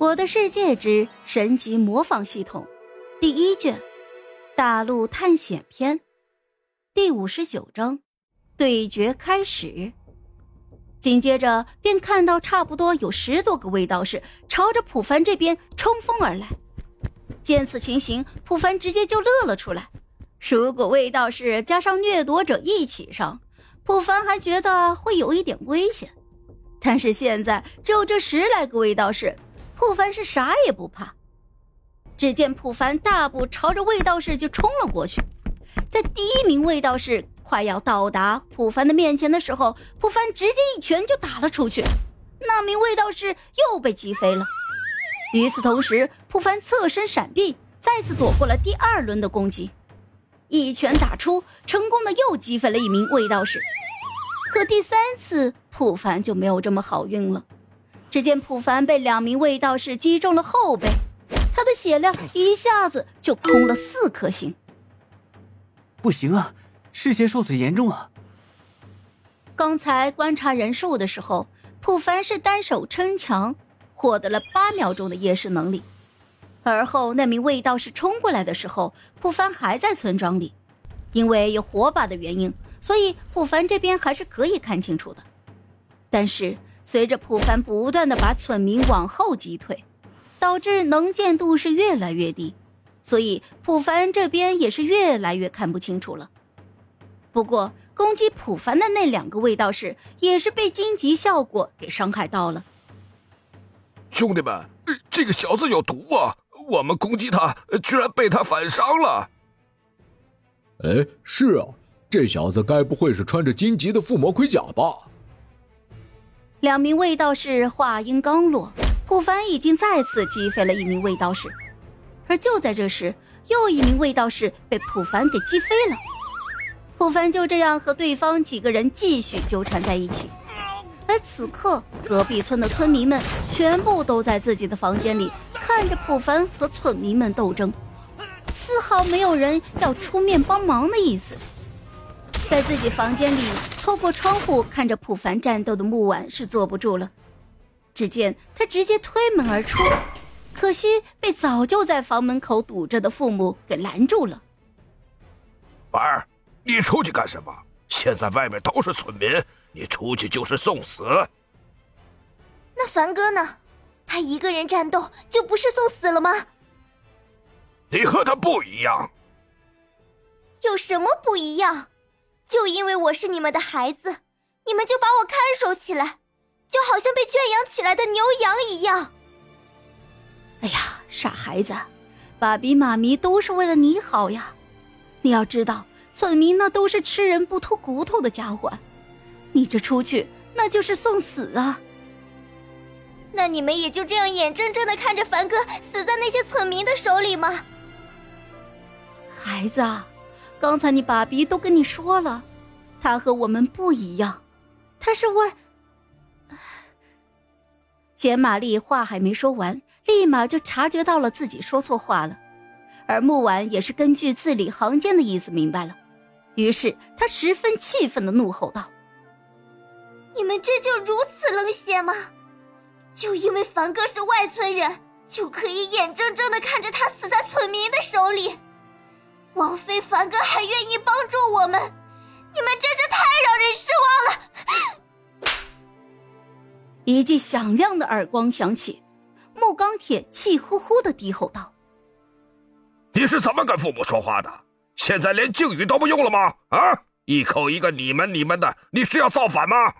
我的世界之神级模仿系统，第一卷，大陆探险篇，第五十九章，对决开始。紧接着便看到差不多有十多个卫道士朝着普凡这边冲锋而来。见此情形，普凡直接就乐了出来。如果卫道士加上掠夺者一起上，普凡还觉得会有一点危险。但是现在只有这十来个卫道士。普凡是啥也不怕，只见普凡大步朝着卫道士就冲了过去。在第一名卫道士快要到达普凡的面前的时候，普凡直接一拳就打了出去，那名卫道士又被击飞了。与此同时，普凡侧身闪避，再次躲过了第二轮的攻击，一拳打出，成功的又击飞了一名卫道士。可第三次，普凡就没有这么好运了。只见普凡被两名卫道士击中了后背，他的血量一下子就空了四颗星。不行啊，视线受损严重啊！刚才观察人数的时候，普凡是单手撑墙，获得了八秒钟的夜视能力。而后那名卫道士冲过来的时候，普凡还在村庄里，因为有火把的原因，所以普凡这边还是可以看清楚的。但是。随着普凡不断的把村民往后击退，导致能见度是越来越低，所以普凡这边也是越来越看不清楚了。不过攻击普凡的那两个卫道士也是被荆棘效果给伤害到了。兄弟们，这个小子有毒啊！我们攻击他，居然被他反伤了。哎，是啊，这小子该不会是穿着荆棘的附魔盔甲吧？两名卫道士话音刚落，普凡已经再次击飞了一名卫道士，而就在这时，又一名卫道士被普凡给击飞了。普凡就这样和对方几个人继续纠缠在一起，而此刻隔壁村的村民们全部都在自己的房间里看着普凡和村民们斗争，丝毫没有人要出面帮忙的意思。在自己房间里，透过窗户看着普凡战斗的木婉是坐不住了。只见他直接推门而出，可惜被早就在房门口堵着的父母给拦住了。婉儿，你出去干什么？现在外面都是村民，你出去就是送死。那凡哥呢？他一个人战斗就不是送死了吗？你和他不一样。有什么不一样？就因为我是你们的孩子，你们就把我看守起来，就好像被圈养起来的牛羊一样。哎呀，傻孩子，爸比妈咪都是为了你好呀！你要知道，村民那都是吃人不吐骨头的家伙，你这出去那就是送死啊！那你们也就这样眼睁睁的看着凡哥死在那些村民的手里吗？孩子。刚才你爸比都跟你说了，他和我们不一样，他是为……简玛丽话还没说完，立马就察觉到了自己说错话了，而木婉也是根据字里行间的意思明白了，于是他十分气愤的怒吼道：“你们这就如此冷血吗？就因为凡哥是外村人，就可以眼睁睁的看着他死在村民的手里？”王妃凡哥还愿意帮助我们，你们真是太让人失望了！一记响亮的耳光响起，木钢铁气呼呼的低吼道：“你是怎么跟父母说话的？现在连敬语都不用了吗？啊！一口一个你们你们的，你是要造反吗？”